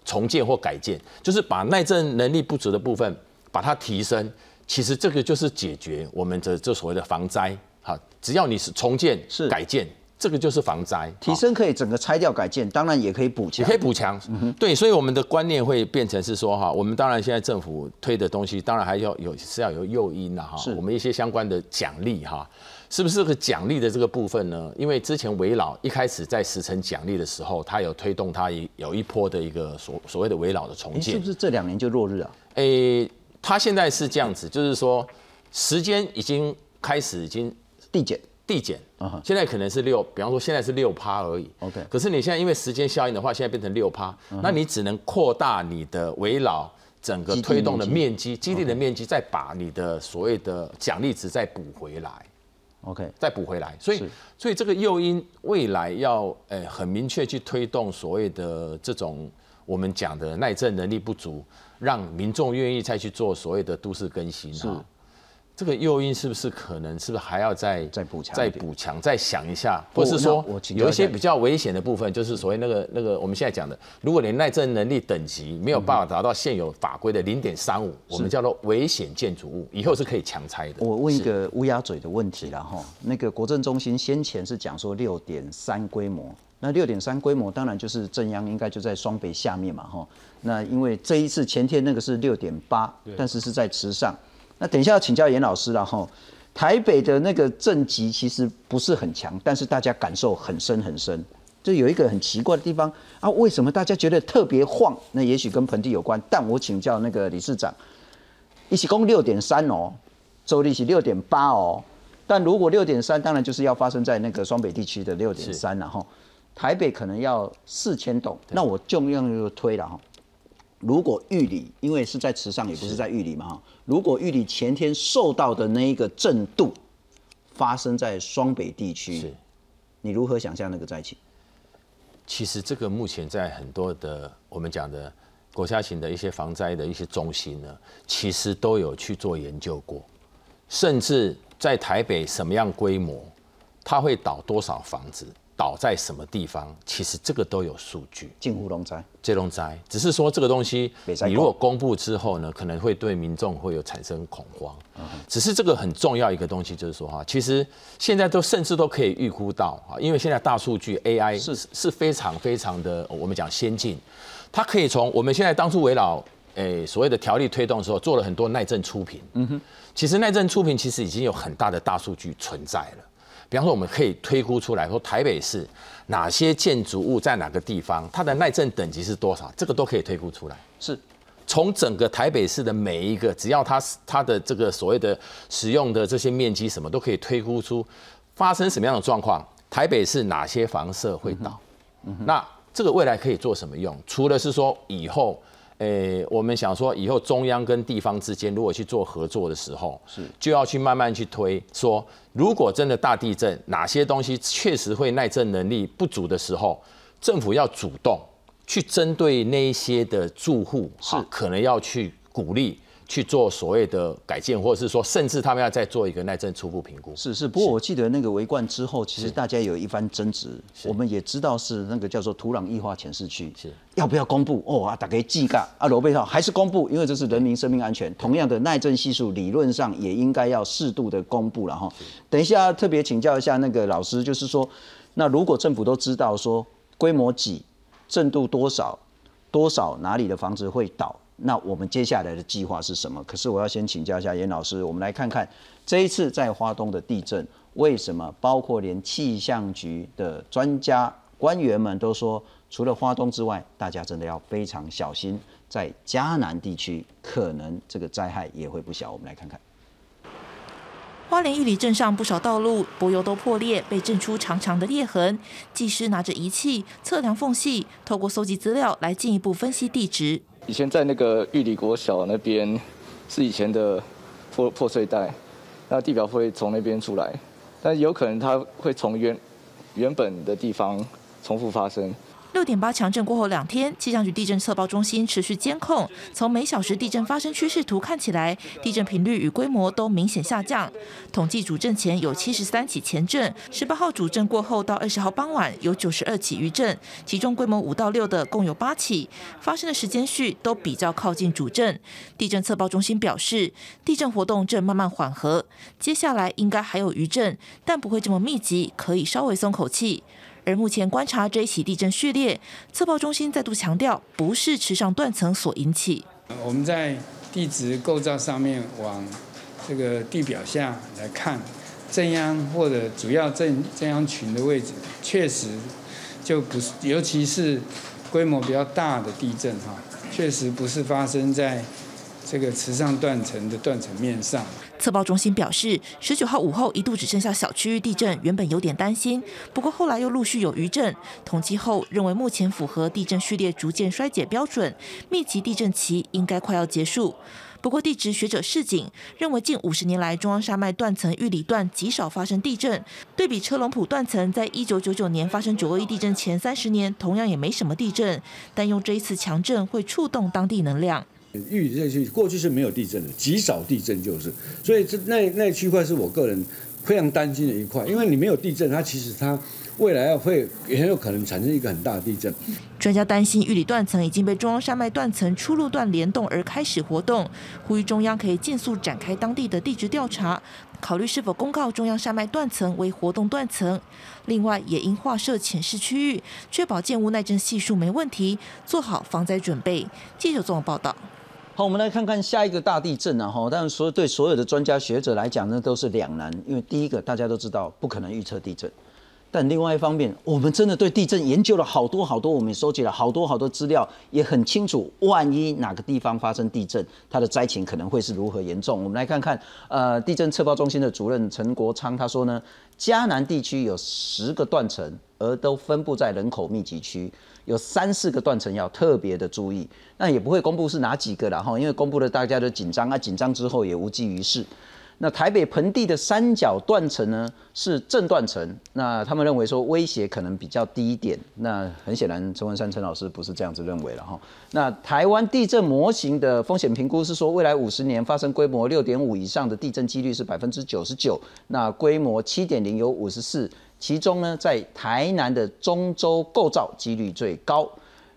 重建或改建，就是把耐震能力不足的部分把它提升。其实这个就是解决我们的这所谓的防灾。好，只要你是重建是改建。这个就是防灾提升，可以整个拆掉改建，当然也可以补强，也可以补强。对，所以我们的观念会变成是说哈，我们当然现在政府推的东西，当然还要有是要有诱因的哈。是，我们一些相关的奖励哈，是不是这个奖励的这个部分呢？因为之前围老一开始在时辰奖励的时候，它有推动它有一波的一个所所谓的围老的重建，是不是这两年就落日啊？诶，它现在是这样子，就是说时间已经开始已经递减。递减，现在可能是六，比方说现在是六趴而已。OK，可是你现在因为时间效应的话，现在变成六趴，那你只能扩大你的围绕整个推动的面积，基地的面积，再把你的所谓的奖励值再补回来。OK，再补回来。所以，所以这个诱因未来要诶很明确去推动所谓的这种我们讲的耐震能力不足，让民众愿意再去做所谓的都市更新啊。这个诱因是不是可能是不是还要再再补强再补强再想一下，或是说有一些比较危险的部分，就是所谓那个那个我们现在讲的，如果你耐震能力等级没有办法达到现有法规的零点三五，我们叫做危险建筑物，以后是可以强拆的。我问一个乌鸦嘴的问题了哈，那个国政中心先前是讲说六点三规模，那六点三规模当然就是正央应该就在双北下面嘛哈，那因为这一次前天那个是六点八，但是是在池上。那等一下要请教严老师了哈，台北的那个震级其实不是很强，但是大家感受很深很深。就有一个很奇怪的地方啊，为什么大家觉得特别晃？那也许跟盆地有关。但我请教那个理事长，一起攻六点三哦，周立是六点八哦。但如果六点三，当然就是要发生在那个双北地区的六点三，然后台北可能要四千栋。那我就用就推了哈。如果玉里，因为是在池上，也不是在玉里嘛哈。如果玉里前天受到的那一个震度发生在双北地区，你如何想象那个灾情？其实这个目前在很多的我们讲的国家型的一些防灾的一些中心呢，其实都有去做研究过，甚至在台北什么样规模，它会倒多少房子，倒在什么地方，其实这个都有数据。近乎龙灾，这龙灾，只是说这个东西，你如果公布之后呢，可能会对民众会有产生恐慌。只是这个很重要一个东西，就是说哈，其实现在都甚至都可以预估到啊，因为现在大数据 AI 是是非常非常的我们讲先进，它可以从我们现在当初围绕诶所谓的条例推动的时候，做了很多耐震出品。嗯哼，其实耐震出品其实已经有很大的大数据存在了。比方说，我们可以推估出来说，台北市哪些建筑物在哪个地方，它的耐震等级是多少，这个都可以推估出来。是。从整个台北市的每一个，只要它它的这个所谓的使用的这些面积什么，都可以推估出发生什么样的状况，台北市哪些房舍会倒。那这个未来可以做什么用？除了是说以后，诶，我们想说以后中央跟地方之间如果去做合作的时候，是就要去慢慢去推，说如果真的大地震，哪些东西确实会耐震能力不足的时候，政府要主动。去针对那一些的住户，是可能要去鼓励去做所谓的改建，或者是说，甚至他们要再做一个耐震初步评估。是是，不过我记得那个围冠之后，其实大家有一番争执。我们也知道是那个叫做土壤异化潜势区，是要不要公布？哦啊，打给记噶啊，罗贝套还是公布，因为这是人民生命安全。同样的耐震系数，理论上也应该要适度的公布了哈。等一下特别请教一下那个老师，就是说，那如果政府都知道说规模几？震度多少？多少哪里的房子会倒？那我们接下来的计划是什么？可是我要先请教一下严老师，我们来看看这一次在花东的地震，为什么包括连气象局的专家官员们都说，除了花东之外，大家真的要非常小心，在嘉南地区可能这个灾害也会不小。我们来看看。花莲玉里镇上不少道路柏油都破裂，被震出长长的裂痕。技师拿着仪器测量缝隙，透过搜集资料来进一步分析地质。以前在那个玉里国小那边是以前的破破碎带，那地表会从那边出来，但有可能它会从原原本的地方重复发生。六点八强震过后两天，气象局地震测报中心持续监控。从每小时地震发生趋势图看起来，地震频率与规模都明显下降。统计主震前有七十三起前震，十八号主震过后到二十号傍晚有九十二起余震，其中规模五到六的共有八起，发生的时间序都比较靠近主震。地震测报中心表示，地震活动正慢慢缓和，接下来应该还有余震，但不会这么密集，可以稍微松口气。而目前观察这一起地震序列，测报中心再度强调，不是池上断层所引起。我们在地质构造上面往这个地表下来看，正央或者主要正正央群的位置，确实就不是，尤其是规模比较大的地震哈，确实不是发生在这个池上断层的断层面上。测报中心表示，十九号午后一度只剩下小区域地震，原本有点担心，不过后来又陆续有余震。统计后认为，目前符合地震序列逐渐衰减标准，密集地震期应该快要结束。不过地质学者示警，认为近五十年来中央山脉断层玉里段极少发生地震，对比车龙埔断层在一九九九年发生九二一地震前三十年，同样也没什么地震，但用这一次强震会触动当地能量。玉里这区过去是没有地震的，极少地震就是，所以这那那区块是我个人非常担心的一块，因为你没有地震，它其实它未来会也很有可能产生一个很大的地震。专家担心玉里断层已经被中央山脉断层出路段联动而开始活动，呼吁中央可以尽速展开当地的地质调查，考虑是否公告中央山脉断层为活动断层。另外，也应划设潜势区域，确保建物耐震系数没问题，做好防灾准备。记者综合报道。好，我们来看看下一个大地震啊！哈，但是所对所有的专家学者来讲呢，都是两难。因为第一个大家都知道不可能预测地震，但另外一方面，我们真的对地震研究了好多好多，我们也收集了好多好多资料，也很清楚，万一哪个地方发生地震，它的灾情可能会是如何严重。我们来看看，呃，地震测报中心的主任陈国昌他说呢，嘉南地区有十个断层，而都分布在人口密集区，有三四个断层要特别的注意。那也不会公布是哪几个了哈，因为公布了大家都紧张啊，紧张之后也无济于事。那台北盆地的三角断层呢是正断层，那他们认为说威胁可能比较低一点。那很显然，陈文山陈老师不是这样子认为了哈。那台湾地震模型的风险评估是说，未来五十年发生规模六点五以上的地震几率是百分之九十九，那规模七点零有五十四，其中呢在台南的中州构造几率最高，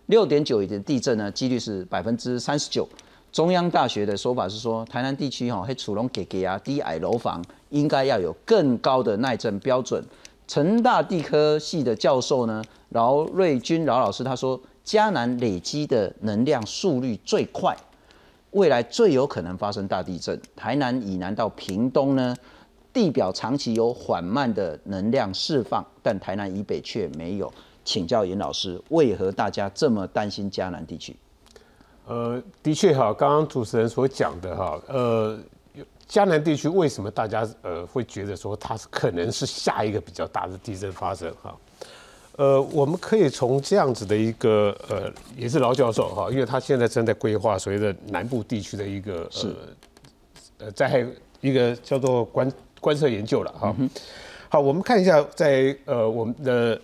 六点九的地震呢几率是百分之三十九。中央大学的说法是说，台南地区哈，黑楚龙给给啊，低矮楼房应该要有更高的耐震标准。成大地科系的教授呢，饶瑞军饶老师他说，嘉南累积的能量速率最快，未来最有可能发生大地震。台南以南到屏东呢，地表长期有缓慢的能量释放，但台南以北却没有。请教严老师，为何大家这么担心嘉南地区？呃，的确哈，刚刚主持人所讲的哈，呃，江南地区为什么大家呃会觉得说它是可能是下一个比较大的地震发生哈？呃，我们可以从这样子的一个呃，也是老教授哈，因为他现在正在规划所谓的南部地区的一个是呃灾害一个叫做观观测研究了哈。好，我们看一下在呃我们的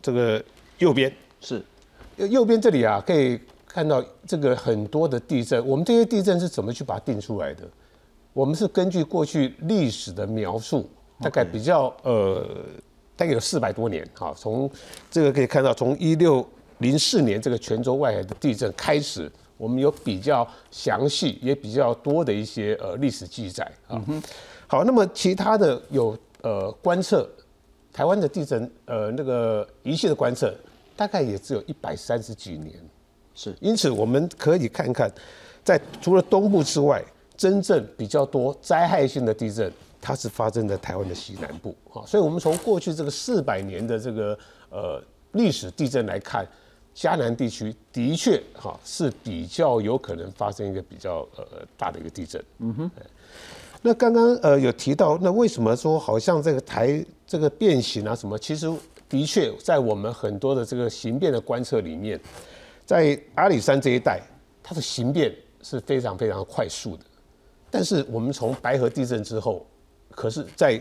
这个右边是右边这里啊，可以。看到这个很多的地震，我们这些地震是怎么去把它定出来的？我们是根据过去历史的描述，大概比较呃，大概有四百多年哈。从这个可以看到，从一六零四年这个泉州外海的地震开始，我们有比较详细也比较多的一些呃历史记载啊。好，那么其他的有呃观测台湾的地震呃那个仪器的观测，大概也只有一百三十几年。是，因此我们可以看看，在除了东部之外，真正比较多灾害性的地震，它是发生在台湾的西南部啊。所以，我们从过去这个四百年的这个呃历史地震来看，嘉南地区的确哈是比较有可能发生一个比较呃大的一个地震。嗯哼。那刚刚呃有提到，那为什么说好像这个台这个变形啊什么？其实的确在我们很多的这个形变的观测里面。在阿里山这一带，它的形变是非常非常快速的。但是我们从白河地震之后，可是，在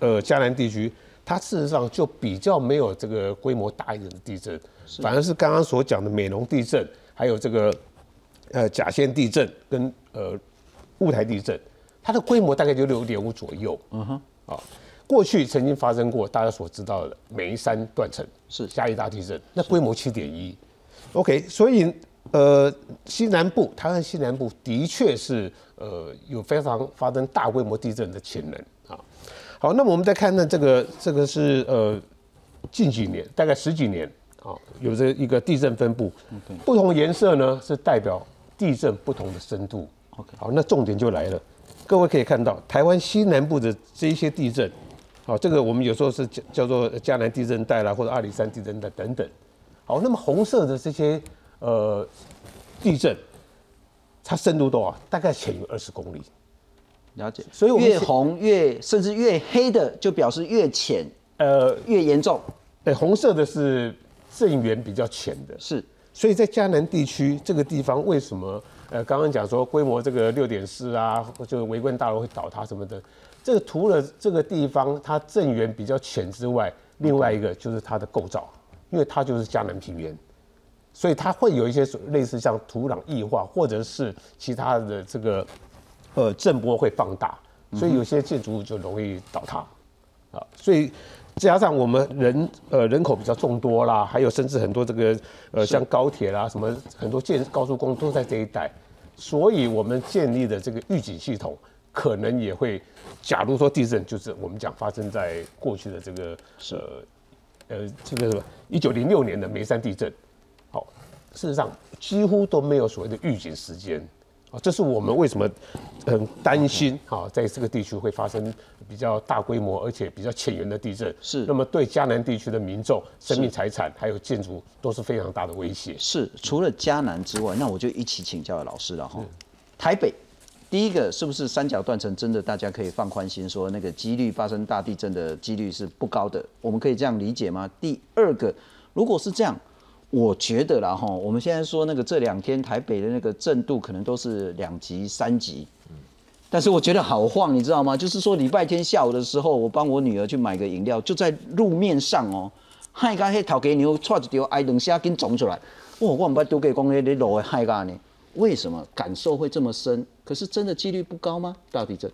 呃嘉南地区，它事实上就比较没有这个规模大一点的地震，反而是刚刚所讲的美浓地震，还有这个呃甲仙地震跟呃雾台地震，它的规模大概就六点五左右。嗯哼，啊，过去曾经发生过大家所知道的眉山断层是嘉义大地震，那规模七点一。OK，所以呃，西南部台湾西南部的确是呃有非常发生大规模地震的潜能啊。好，那么我们再看呢这个这个是呃近几年大概十几年啊，有这一个地震分布，不同颜色呢是代表地震不同的深度。OK，好，那重点就来了，各位可以看到台湾西南部的这一些地震，好，这个我们有时候是叫叫做江南地震带啦，或者阿里山地震带等等。好，那么红色的这些呃地震，它深度多少？大概浅于二十公里。了解，所以越红越甚至越黑的，就表示越浅，呃，越严重。对，红色的是震源比较浅的。是，所以在迦南地区这个地方，为什么呃刚刚讲说规模这个六点四啊，就围观大楼会倒塌什么的？这个除了这个地方它震源比较浅之外，另外一个就是它的构造。因为它就是江南平原，所以它会有一些类似像土壤异化，或者是其他的这个呃震波会放大，所以有些建筑物就容易倒塌啊。所以加上我们人呃人口比较众多啦，还有甚至很多这个呃像高铁啦什么很多建高速公路都在这一带，所以我们建立的这个预警系统可能也会，假如说地震就是我们讲发生在过去的这个呃。呃，这个什么一九零六年的眉山地震，好，事实上几乎都没有所谓的预警时间，啊，这是我们为什么很担心啊，在这个地区会发生比较大规模而且比较浅源的地震。是，那么对迦南地区的民众生命财产还有建筑都是非常大的威胁。是，除了迦南之外，那我就一起请教老师了哈。台北，第一个是不是三角断层真的大家可以放宽心，说那个几率发生大地震的几率是不高的？我们可以这样理解吗？第二个，如果是这样。我觉得啦哈，我们现在说那个这两天台北的那个震度可能都是两级、三级，但是我觉得好晃，你知道吗？就是说礼拜天下午的时候，我帮我女儿去买个饮料，就在路面上哦，海咖黑头给牛踹一条挨两下给肿出来，哇！我唔捌丢给讲那你路的海咖呢？为什么感受会这么深？可是真的几率不高吗？大地震？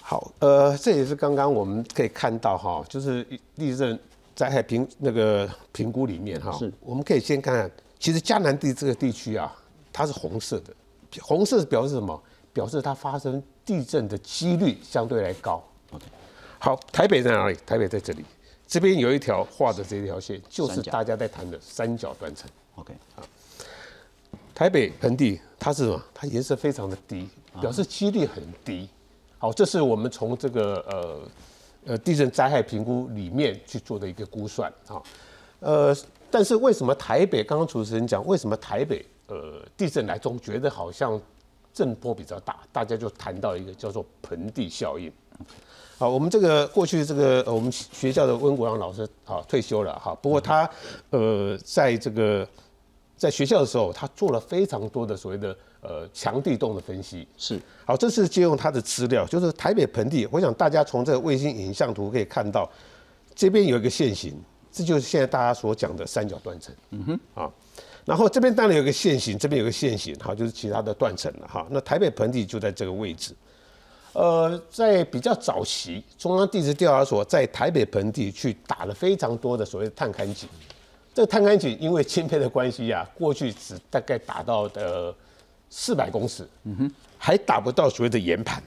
好，呃，这也是刚刚我们可以看到哈，就是地震。灾害评那个评估里面哈，是我们可以先看看，其实江南地这个地区啊，它是红色的，红色表示什么？表示它发生地震的几率相对来高。OK，好，台北在哪里？台北在这里，这边有一条画的这条线，就是大家在谈的三角断层。OK，啊，台北盆地它是什么？它颜色非常的低，表示几率很低。好，这是我们从这个呃。呃，地震灾害评估里面去做的一个估算啊，呃，但是为什么台北刚刚主持人讲，为什么台北呃地震来中觉得好像震波比较大，大家就谈到一个叫做盆地效应。好，我们这个过去这个我们学校的温国良老师啊退休了哈，不过他呃在这个在学校的时候，他做了非常多的所谓的。呃，强地动的分析是好，这是借用他的资料，就是台北盆地。我想大家从这个卫星影像图可以看到，这边有一个线形，这就是现在大家所讲的三角断层。嗯哼，啊，然后这边当然有个线形，这边有个线形，好，就是其他的断层了哈。那台北盆地就在这个位置。呃，在比较早期，中央地质调查所在台北盆地去打了非常多的所谓的探勘井。这个探勘井因为钦佩的关系啊，过去只大概打到的。四百公尺，嗯哼，还打不到所谓的岩盘、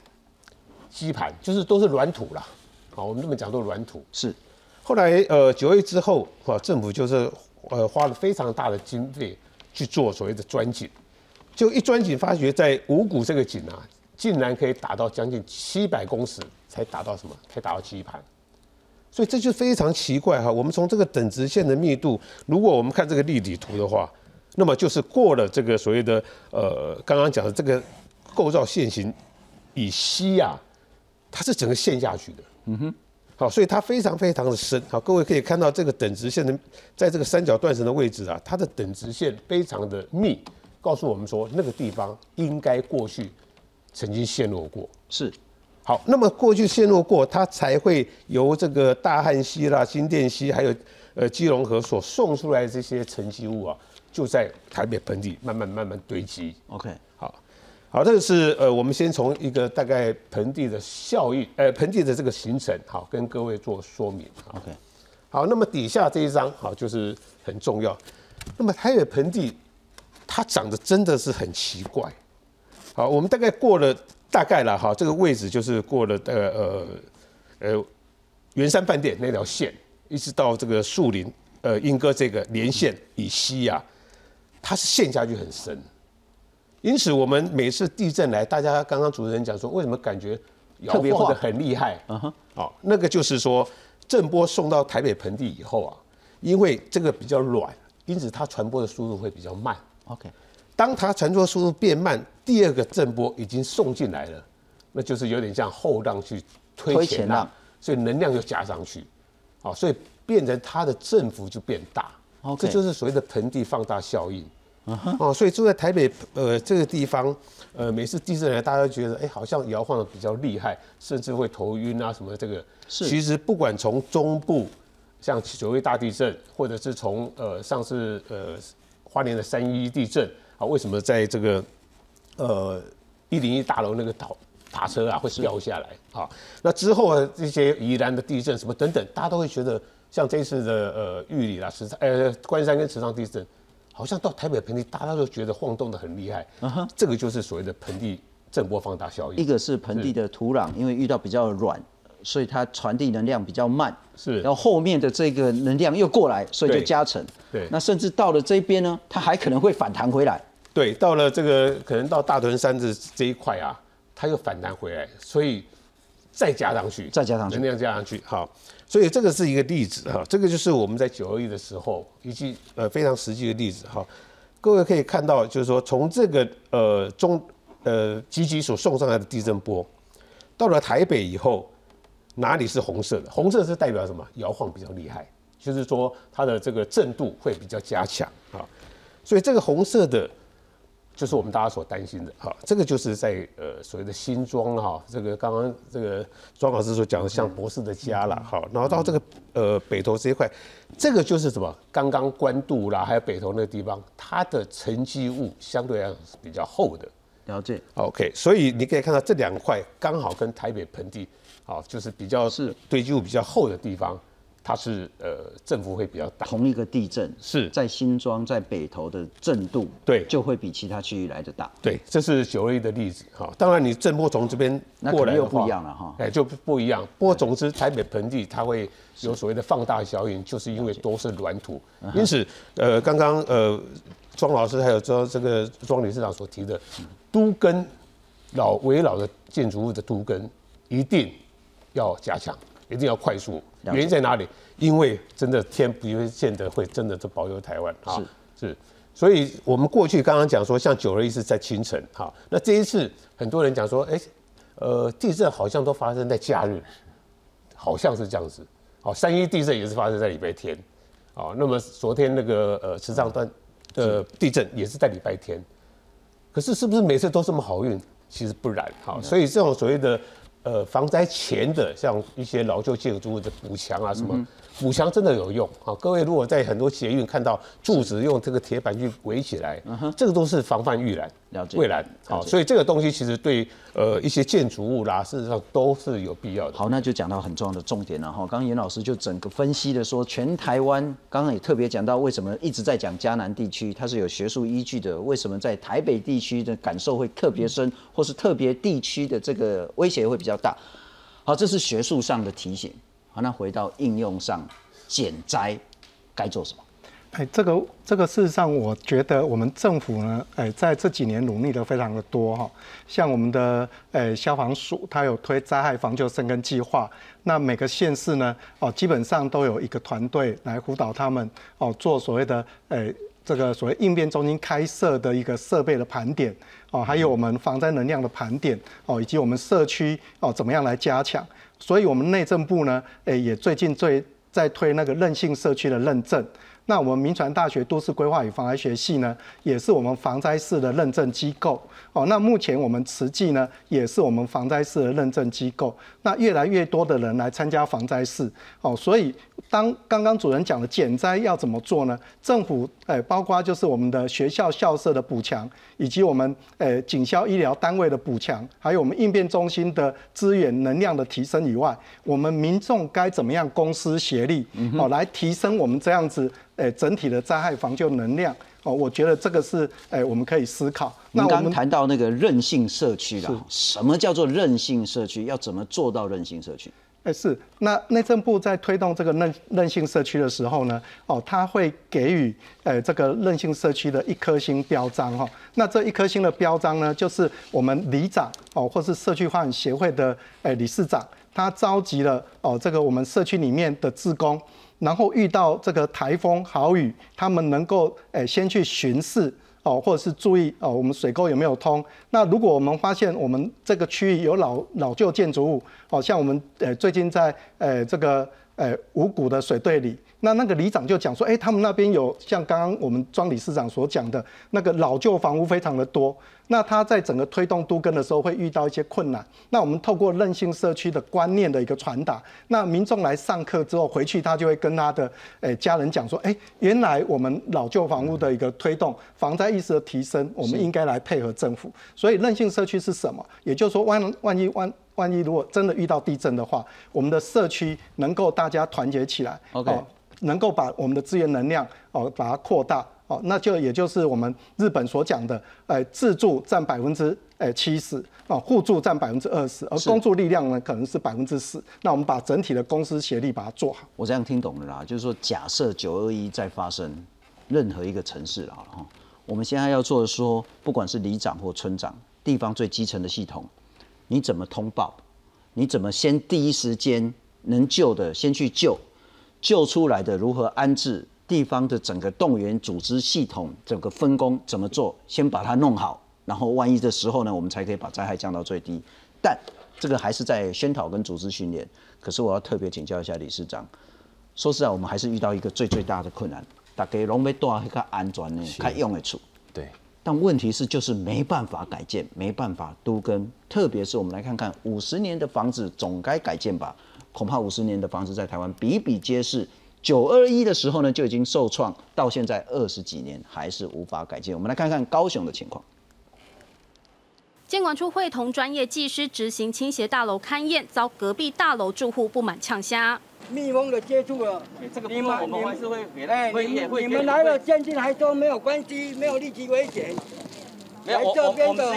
基盘，就是都是软土啦。好，我们这么讲都是软土。是，后来呃九月之后，啊政府就是呃花了非常大的经费去做所谓的钻井，就一钻井发觉，在五股这个井啊，竟然可以打到将近七百公尺才打到什么？才打到基盘。所以这就非常奇怪哈。我们从这个等值线的密度，如果我们看这个立体图的话。那么就是过了这个所谓的呃，刚刚讲的这个构造线型以西啊，它是整个陷下去的。嗯哼，好，所以它非常非常的深。好，各位可以看到这个等值线的，在这个三角断层的位置啊，它的等值线非常的密，告诉我们说那个地方应该过去曾经陷落过。是，好，那么过去陷落过，它才会由这个大汉溪啦、新店溪还有呃基隆河所送出来的这些沉积物啊。就在台北盆地慢慢慢慢堆积。OK，好，好，这个是呃，我们先从一个大概盆地的效应，呃，盆地的这个形成，好，跟各位做说明。OK，好，那么底下这一张，好，就是很重要。那么台北盆地，它长得真的是很奇怪。好，我们大概过了大概了哈，这个位置就是过了呃呃呃圆山饭店那条线，一直到这个树林呃莺歌这个连线以西呀。它是陷下去很深，因此我们每次地震来，大家刚刚主持人讲说，为什么感觉摇晃的很厉害？嗯哼，哦，那个就是说震波送到台北盆地以后啊，因为这个比较软，因此它传播的速度会比较慢。OK，当它传播速度变慢，第二个震波已经送进来了，那就是有点像后浪去推前浪，所以能量就加上去，好，所以变成它的振幅就变大。这就是所谓的盆地放大效应，哦，所以住在台北呃这个地方，呃每次地震来，大家都觉得哎好像摇晃的比较厉害，甚至会头晕啊什么这个。是。其实不管从中部，像九月大地震，或者是从呃上次呃花莲的三一地震啊，为什么在这个呃一零一大楼那个倒塔车啊会掉下来啊？那之后啊这些宜兰的地震什么等等，大家都会觉得。像这次的呃玉里啦、池上呃关山跟池上地震，好像到台北盆地，大家都觉得晃动的很厉害。嗯哼，这个就是所谓的盆地震波放大效应。一个是盆地的土壤，因为遇到比较软，所以它传递能量比较慢。是，然后后面的这个能量又过来，所以就加成。对。那甚至到了这边呢，它还可能会反弹回来。对，到了这个可能到大屯山这这一块啊，它又反弹回来，所以再加上去，再加上去能量加上去，好，所以这个是一个例子哈，这个就是我们在九二一的时候以及呃非常实际的例子哈。各位可以看到，就是说从这个呃中呃积极所送上来的地震波，到了台北以后，哪里是红色的？红色是代表什么？摇晃比较厉害，就是说它的这个震度会比较加强啊。所以这个红色的，就是我们大家所担心的哈。这个就是在呃所谓的新庄哈，这个刚刚这个庄老师所讲的像博士的家了哈。然后到这个呃北投这一块，这个就是什么？刚刚关渡啦，还有北投那个地方，它的沉积物相对来讲是比较厚的。了解。OK，所以你可以看到这两块刚好跟台北盆地，好，就是比较是堆积物比较厚的地方，它是呃振幅会比较大。同一个地震是在新庄在北投的震度，对，就会比其他区域来的大。对，这是九二一的例子哈。当然，你震波从这边过来又不一样了哈。哎，就不一样。不过总之，台北盆地它会有所谓的放大效应，就是因为都是软土，嗯因此呃，刚刚呃庄老师还有说这个庄理事长所提的，都跟老围绕的建筑物的都跟一定要加强，一定要快速。原因在哪里？因为真的天不会见得会真的就保佑台湾啊。是是，所以我们过去刚刚讲说，像九二一是在清晨，哈，那这一次很多人讲说，哎、呃，地震好像都发生在假日，好像是这样子。好，三一地震也是发生在礼拜天，好，那么昨天那个呃池上端的地震也是在礼拜天，可是是不是每次都这么好运？其实不然，好，所以这种所谓的呃防灾前的像一些老旧建筑物的补墙啊什么。补强真的有用啊！各位如果在很多捷运看到柱子用这个铁板去围起来，这个都是防范预览、了解未然。好，所以这个东西其实对呃一些建筑物啦，事实上都是有必要的。好，那就讲到很重要的重点了哈。刚刚严老师就整个分析的说，全台湾刚刚也特别讲到，为什么一直在讲迦南地区，它是有学术依据的。为什么在台北地区的感受会特别深，或是特别地区的这个威胁会比较大？好，这是学术上的提醒。那回到应用上，减灾该做什么？哎，这个这个事实上，我觉得我们政府呢，哎，在这几年努力的非常的多哈。像我们的哎消防署，它有推灾害防救生根计划，那每个县市呢，哦，基本上都有一个团队来辅导他们哦，做所谓的哎这个所谓应变中心开设的一个设备的盘点哦，还有我们防灾能量的盘点哦，以及我们社区哦怎么样来加强。所以，我们内政部呢，诶，也最近最在推那个韧性社区的认证。那我们民传大学都市规划与防灾学系呢，也是我们防灾室的认证机构。哦，那目前我们慈济呢，也是我们防灾室的认证机构。那越来越多的人来参加防灾室，哦，所以当刚刚主任讲的减灾要怎么做呢？政府诶，包括就是我们的学校校舍的补强，以及我们诶警消医疗单位的补强，还有我们应变中心的资源能量的提升以外，我们民众该怎么样公私协力哦，来提升我们这样子诶整体的灾害防救能量哦？我觉得这个是诶我们可以思考。那我们谈到那个韧性社区了，什么叫做韧性社区？要怎么做到韧性社区？哎，是。那内政部在推动这个韧韧性社区的时候呢，哦，他会给予诶这个韧性社区的一颗星标章哈、那这一颗星的标章呢，就是我们里长哦，或是社区发展协会的诶理事长，他召集了哦这个我们社区里面的志工，然后遇到这个台风豪雨，他们能够诶先去巡视。哦，或者是注意哦，我们水沟有没有通？那如果我们发现我们这个区域有老老旧建筑物，哦，像我们呃最近在呃这个呃五谷的水队里，那那个里长就讲说，哎，他们那边有像刚刚我们庄理事长所讲的那个老旧房屋非常的多，那他在整个推动都更的时候会遇到一些困难。那我们透过韧性社区的观念的一个传达，那民众来上课之后回去，他就会跟他的诶家人讲说，哎，原来我们老旧房屋的一个推动，防灾意识的提升，我们应该来配合政府。所以韧性社区是什么？也就是说，万万一万。万一如果真的遇到地震的话，我们的社区能够大家团结起来 OK 哦，能够把我们的资源能量哦把它扩大哦，那就也就是我们日本所讲的，呃，自助占百分之呃七十哦，互助占百分之二十，而是公助力量呢可能是百分之十。那我们把整体的公司协力把它做好。我这样听懂了啦，就是说，假设九二一再发生任何一个城市了哈，我们现在要做的说，不管是里长或村长，地方最基层的系统，你怎么通报？你怎么先第一时间能救的先去救，救出来的如何安置？地方的整个动员组织系统，整个分工怎么做？先把它弄好，然后万一的时候呢，我们才可以把灾害降到最低。但这个还是在宣导跟组织训练。可是我要特别请教一下理事长，说实在，我们还是遇到一个最最大的困难，大家拢要带一个安全的、较用的处。对。但问题是，就是没办法改建，没办法都跟。特别是我们来看看，五十年的房子总该改建吧？恐怕五十年的房子在台湾比比皆是。九二一的时候呢，就已经受创，到现在二十几年还是无法改建。我们来看看高雄的情况。监管处会同专业技师执行倾斜大楼勘验，遭隔壁大楼住户不满呛虾。蜜蜂的接触了，这个部分我们还是会给，会。你们来了鉴定还说没有关系，没有立即危险。来这边的。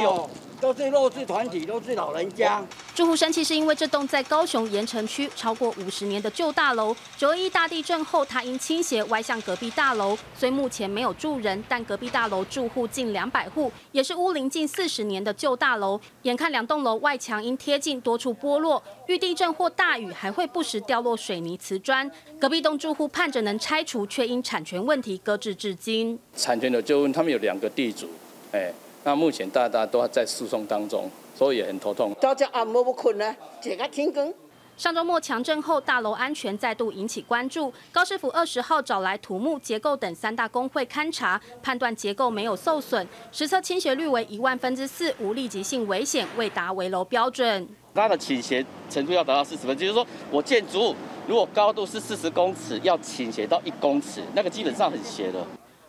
都是弱势团体，都是老人家。住户生气是因为这栋在高雄盐城区超过五十年的旧大楼，九一大地震后，它因倾斜歪向隔壁大楼，虽目前没有住人，但隔壁大楼住户近两百户，也是屋龄近四十年的旧大楼。眼看两栋楼外墙因贴近多处剥落，遇地震或大雨还会不时掉落水泥瓷砖。隔壁栋住户盼着能拆除，却因产权问题搁置至今。产权的纠纷，他们有两个地主，哎。那目前大家都在诉讼当中，所以也很头痛。大家按摩不困呢，这个停工。上周末强震后，大楼安全再度引起关注。高师傅二十号找来土木、结构等三大工会勘查，判断结构没有受损，实测倾斜率为一万分之四，无立即性危险，未达围楼标准。它的倾斜程度要达到四十分，就是说我建筑物如果高度是四十公尺，要倾斜到一公尺，那个基本上很斜的。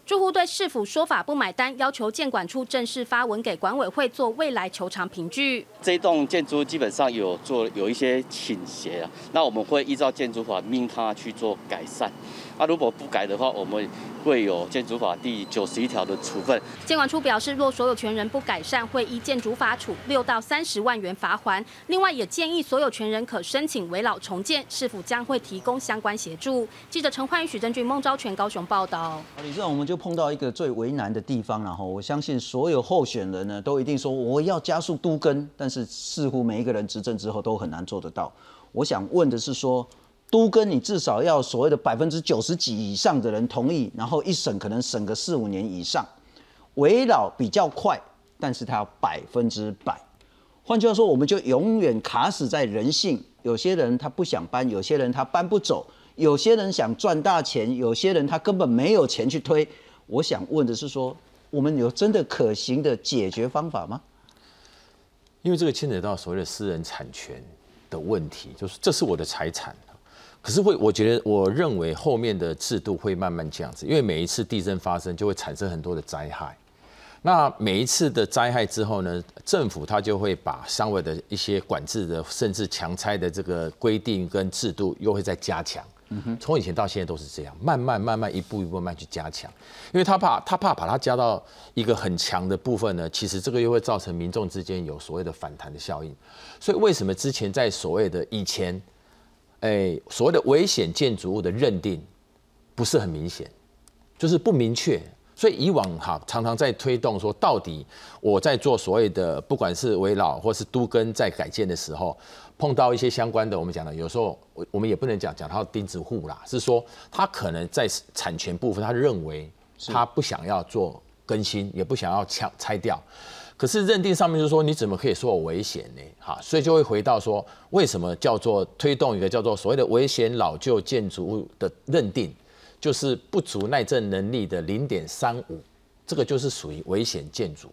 住户对市府说法不买单，要求建管处正式发文给管委会做未来球场评据。这栋建筑基本上有做有一些倾斜啊，那我们会依照建筑法命他去做改善。啊，如果不改的话，我们会有建筑法第九十一条的处分。监管处表示，若所有权人不改善，会依建筑法处六到三十万元罚款。另外，也建议所有权人可申请围老重建，是否将会提供相关协助？记者陈焕宇、许正俊、孟昭全高雄报道。李正，我们就碰到一个最为难的地方，然后我相信所有候选人呢，都一定说我要加速都更，但是似乎每一个人执政之后都很难做得到。我想问的是说。都跟你至少要所谓的百分之九十几以上的人同意，然后一审可能审个四五年以上，围绕比较快，但是它要百分之百。换句话说，我们就永远卡死在人性。有些人他不想搬，有些人他搬不走，有些人想赚大钱，有些人他根本没有钱去推。我想问的是说，我们有真的可行的解决方法吗？因为这个牵扯到所谓的私人产权的问题，就是这是我的财产。可是会，我觉得，我认为后面的制度会慢慢这样子，因为每一次地震发生就会产生很多的灾害。那每一次的灾害之后呢，政府他就会把商委的一些管制的，甚至强拆的这个规定跟制度又会再加强。嗯哼，从以前到现在都是这样，慢慢慢慢一步一步慢慢去加强，因为他怕他怕把它加到一个很强的部分呢，其实这个又会造成民众之间有所谓的反弹的效应。所以为什么之前在所谓的以前？哎，所谓的危险建筑物的认定不是很明显，就是不明确。所以以往哈常常在推动说，到底我在做所谓的不管是围老或是都跟在改建的时候，碰到一些相关的，我们讲的有时候我我们也不能讲讲到钉子户啦，是说他可能在产权部分，他认为他不想要做更新，也不想要拆拆掉。可是认定上面就是说你怎么可以说我危险呢？哈，所以就会回到说为什么叫做推动一个叫做所谓的危险老旧建筑物的认定，就是不足耐震能力的零点三五，这个就是属于危险建筑。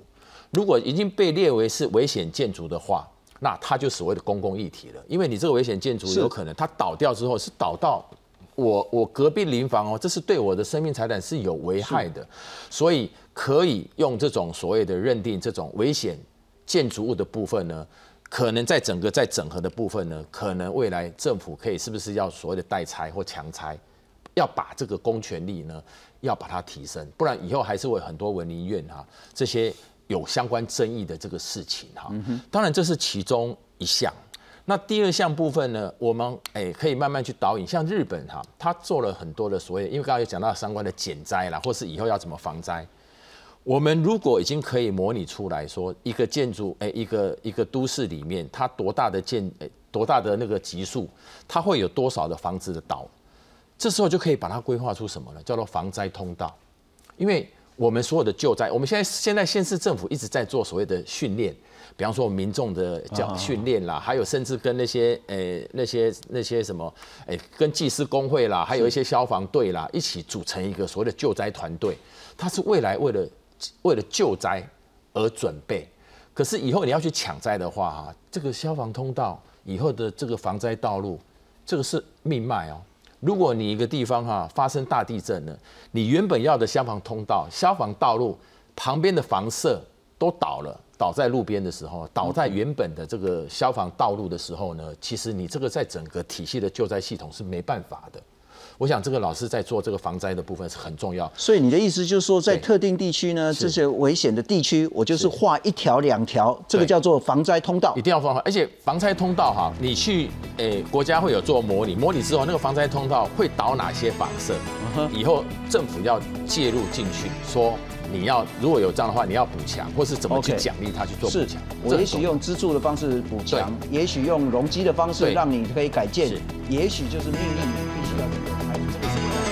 如果已经被列为是危险建筑的话，那它就所谓的公共议题了。因为你这个危险建筑有可能它倒掉之后是倒到我我隔壁邻房哦，这是对我的生命财产是有危害的，所以。可以用这种所谓的认定这种危险建筑物的部分呢，可能在整个在整合的部分呢，可能未来政府可以是不是要所谓的代拆或强拆，要把这个公权力呢，要把它提升，不然以后还是会很多文林院哈这些有相关争议的这个事情哈。当然这是其中一项。那第二项部分呢，我们诶可以慢慢去导引，像日本哈，他做了很多的所谓，因为刚刚有讲到相关的减灾啦，或是以后要怎么防灾。我们如果已经可以模拟出来说，一个建筑，哎，一个一个都市里面，它多大的建，哎，多大的那个级数，它会有多少的房子的倒，这时候就可以把它规划出什么呢？叫做防灾通道。因为我们所有的救灾，我们现在现在县市政府一直在做所谓的训练，比方说民众的教训练啦，还有甚至跟那些诶那些那些什么哎跟技师工会啦，还有一些消防队啦，一起组成一个所谓的救灾团队，它是未来为了。为了救灾而准备，可是以后你要去抢灾的话，哈，这个消防通道以后的这个防灾道路，这个是命脉哦。如果你一个地方哈发生大地震了，你原本要的消防通道、消防道路旁边的房舍都倒了，倒在路边的时候，倒在原本的这个消防道路的时候呢，其实你这个在整个体系的救灾系统是没办法的。我想这个老师在做这个防灾的部分是很重要，所以你的意思就是说，在特定地区呢，这些危险的地区，我就是画一条两条，这个叫做防灾通道，一定要防。而且防灾通道哈，你去诶国家会有做模拟，模拟之后那个防灾通道会导哪些反射，以后政府要介入进去，说你要如果有这样的话，你要补强，或是怎么去奖励他去做补强。我也许用资助的方式补强，也许用容积的方式让你可以改建，也许就是命令你必须要。